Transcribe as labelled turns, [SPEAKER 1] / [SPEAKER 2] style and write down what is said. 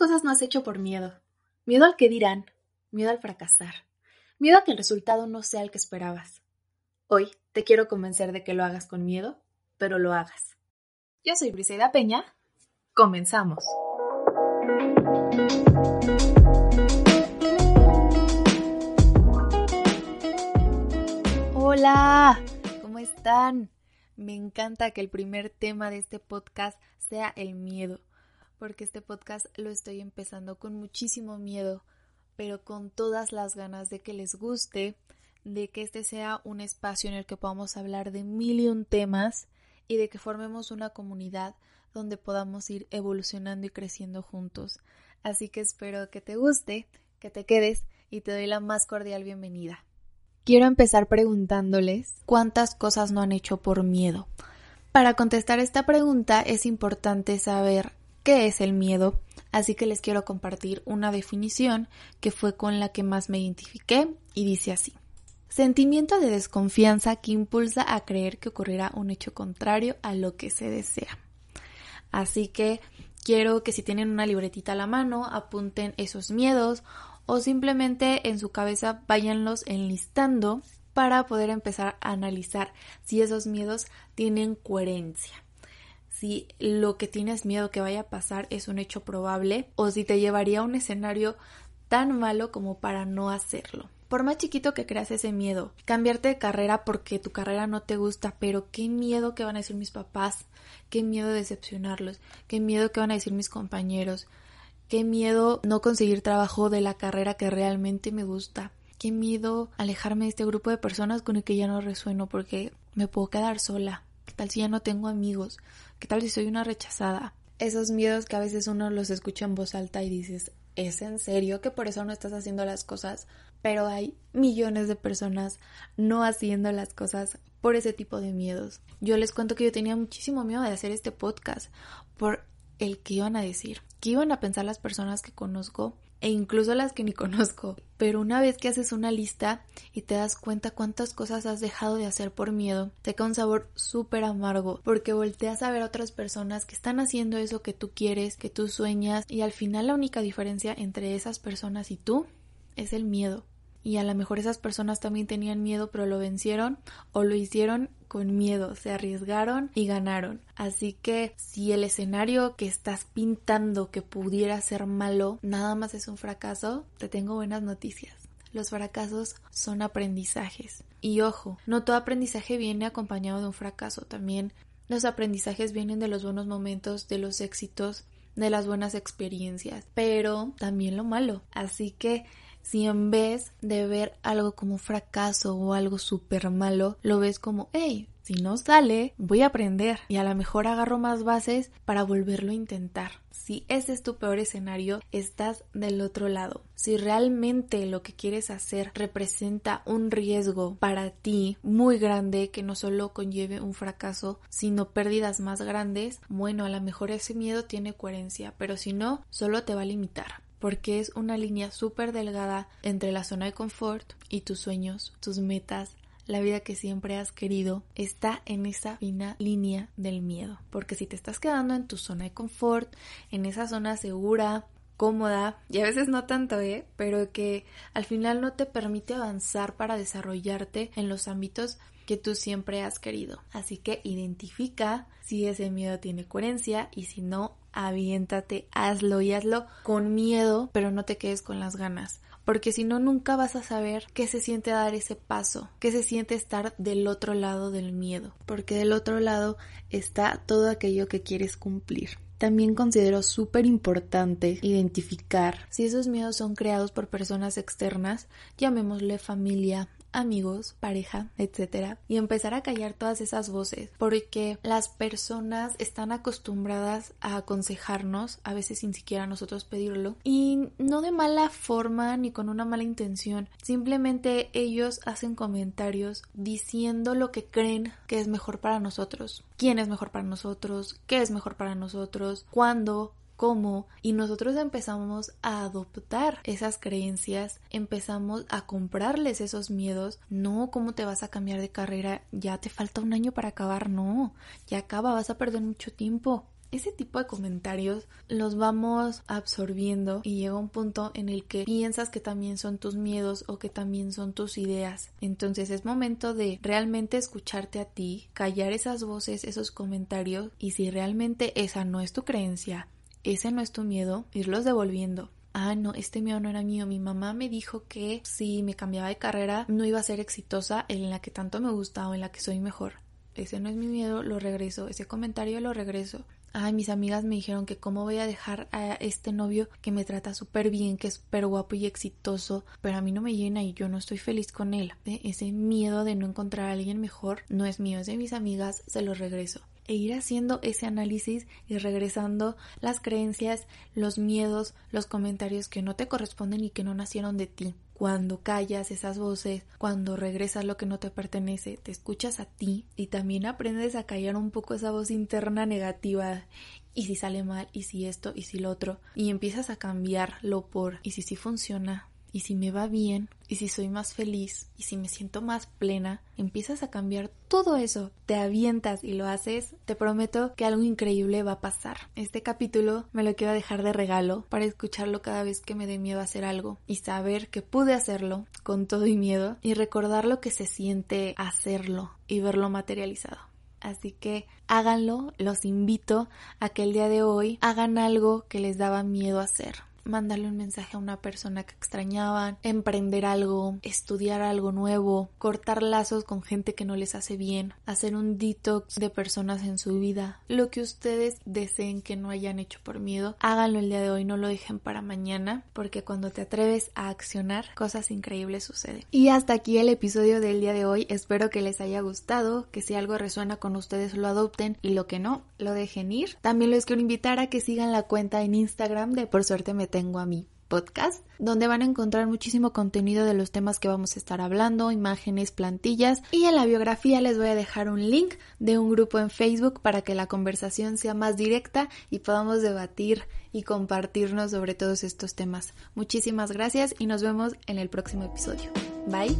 [SPEAKER 1] cosas no has hecho por miedo? Miedo al que dirán, miedo al fracasar, miedo a que el resultado no sea el que esperabas. Hoy te quiero convencer de que lo hagas con miedo, pero lo hagas. Yo soy Briseida Peña. Comenzamos. Hola, ¿cómo están? Me encanta que el primer tema de este podcast sea el miedo porque este podcast lo estoy empezando con muchísimo miedo, pero con todas las ganas de que les guste, de que este sea un espacio en el que podamos hablar de mil y un temas y de que formemos una comunidad donde podamos ir evolucionando y creciendo juntos. Así que espero que te guste, que te quedes y te doy la más cordial bienvenida. Quiero empezar preguntándoles cuántas cosas no han hecho por miedo. Para contestar esta pregunta es importante saber qué es el miedo, así que les quiero compartir una definición que fue con la que más me identifiqué y dice así. Sentimiento de desconfianza que impulsa a creer que ocurrirá un hecho contrario a lo que se desea. Así que quiero que si tienen una libretita a la mano apunten esos miedos o simplemente en su cabeza váyanlos enlistando para poder empezar a analizar si esos miedos tienen coherencia si lo que tienes miedo que vaya a pasar es un hecho probable o si te llevaría a un escenario tan malo como para no hacerlo. Por más chiquito que creas ese miedo, cambiarte de carrera porque tu carrera no te gusta, pero qué miedo que van a decir mis papás, qué miedo decepcionarlos, qué miedo que van a decir mis compañeros, qué miedo no conseguir trabajo de la carrera que realmente me gusta, qué miedo alejarme de este grupo de personas con el que ya no resueno porque me puedo quedar sola, qué tal si ya no tengo amigos, ¿Qué tal si soy una rechazada? Esos miedos que a veces uno los escucha en voz alta y dices, ¿es en serio que por eso no estás haciendo las cosas? Pero hay millones de personas no haciendo las cosas por ese tipo de miedos. Yo les cuento que yo tenía muchísimo miedo de hacer este podcast por el que iban a decir, qué iban a pensar las personas que conozco e incluso las que ni conozco. Pero una vez que haces una lista y te das cuenta cuántas cosas has dejado de hacer por miedo, te queda un sabor súper amargo porque volteas a ver a otras personas que están haciendo eso que tú quieres, que tú sueñas y al final la única diferencia entre esas personas y tú es el miedo y a lo mejor esas personas también tenían miedo pero lo vencieron o lo hicieron con miedo, se arriesgaron y ganaron. Así que si el escenario que estás pintando que pudiera ser malo nada más es un fracaso, te tengo buenas noticias. Los fracasos son aprendizajes. Y ojo, no todo aprendizaje viene acompañado de un fracaso, también los aprendizajes vienen de los buenos momentos, de los éxitos, de las buenas experiencias, pero también lo malo. Así que si en vez de ver algo como fracaso o algo súper malo, lo ves como, hey, si no sale, voy a aprender y a lo mejor agarro más bases para volverlo a intentar. Si ese es tu peor escenario, estás del otro lado. Si realmente lo que quieres hacer representa un riesgo para ti muy grande que no solo conlleve un fracaso, sino pérdidas más grandes, bueno, a lo mejor ese miedo tiene coherencia, pero si no, solo te va a limitar porque es una línea súper delgada entre la zona de confort y tus sueños, tus metas, la vida que siempre has querido, está en esa fina línea del miedo. Porque si te estás quedando en tu zona de confort, en esa zona segura, cómoda, y a veces no tanto, ¿eh? Pero que al final no te permite avanzar para desarrollarte en los ámbitos que tú siempre has querido. Así que identifica si ese miedo tiene coherencia y si no, aviéntate, hazlo y hazlo con miedo, pero no te quedes con las ganas. Porque si no, nunca vas a saber qué se siente dar ese paso, qué se siente estar del otro lado del miedo. Porque del otro lado está todo aquello que quieres cumplir. También considero súper importante identificar si esos miedos son creados por personas externas, llamémosle familia, amigos, pareja, etcétera, y empezar a callar todas esas voces, porque las personas están acostumbradas a aconsejarnos, a veces sin siquiera nosotros pedirlo, y no de mala forma ni con una mala intención, simplemente ellos hacen comentarios diciendo lo que creen que es mejor para nosotros, quién es mejor para nosotros, qué es mejor para nosotros, cuándo, cómo y nosotros empezamos a adoptar esas creencias, empezamos a comprarles esos miedos, no, ¿cómo te vas a cambiar de carrera? Ya te falta un año para acabar, no, ya acaba, vas a perder mucho tiempo. ese tipo de comentarios los vamos absorbiendo y llega un punto en el que piensas que también son tus miedos o que también son tus ideas. Entonces es momento de realmente escucharte a ti, callar esas voces, esos comentarios y si realmente esa no es tu creencia, ese no es tu miedo, irlos devolviendo ah, no, este miedo no era mío. Mi mamá me dijo que si me cambiaba de carrera no iba a ser exitosa en la que tanto me gusta o en la que soy mejor. Ese no es mi miedo, lo regreso. Ese comentario lo regreso. Ay, mis amigas me dijeron que cómo voy a dejar a este novio que me trata súper bien, que es súper guapo y exitoso, pero a mí no me llena y yo no estoy feliz con él. Ese miedo de no encontrar a alguien mejor no es mío, es de mis amigas, se lo regreso. E ir haciendo ese análisis y regresando las creencias, los miedos, los comentarios que no te corresponden y que no nacieron de ti. Cuando callas esas voces, cuando regresas lo que no te pertenece, te escuchas a ti y también aprendes a callar un poco esa voz interna negativa. Y si sale mal y si esto y si lo otro. Y empiezas a cambiarlo por y si sí funciona y si me va bien, y si soy más feliz, y si me siento más plena, empiezas a cambiar todo eso, te avientas y lo haces, te prometo que algo increíble va a pasar. Este capítulo me lo quiero dejar de regalo para escucharlo cada vez que me dé miedo a hacer algo y saber que pude hacerlo con todo y miedo y recordar lo que se siente hacerlo y verlo materializado. Así que háganlo, los invito a que el día de hoy hagan algo que les daba miedo hacer mandarle un mensaje a una persona que extrañaban, emprender algo, estudiar algo nuevo, cortar lazos con gente que no les hace bien, hacer un detox de personas en su vida, lo que ustedes deseen que no hayan hecho por miedo, háganlo el día de hoy, no lo dejen para mañana, porque cuando te atreves a accionar, cosas increíbles suceden. Y hasta aquí el episodio del día de hoy, espero que les haya gustado, que si algo resuena con ustedes lo adopten y lo que no, lo dejen ir. También les quiero invitar a que sigan la cuenta en Instagram de Por Suerte Me Tengo a mi podcast, donde van a encontrar muchísimo contenido de los temas que vamos a estar hablando, imágenes, plantillas y en la biografía les voy a dejar un link de un grupo en Facebook para que la conversación sea más directa y podamos debatir y compartirnos sobre todos estos temas. Muchísimas gracias y nos vemos en el próximo episodio. Bye.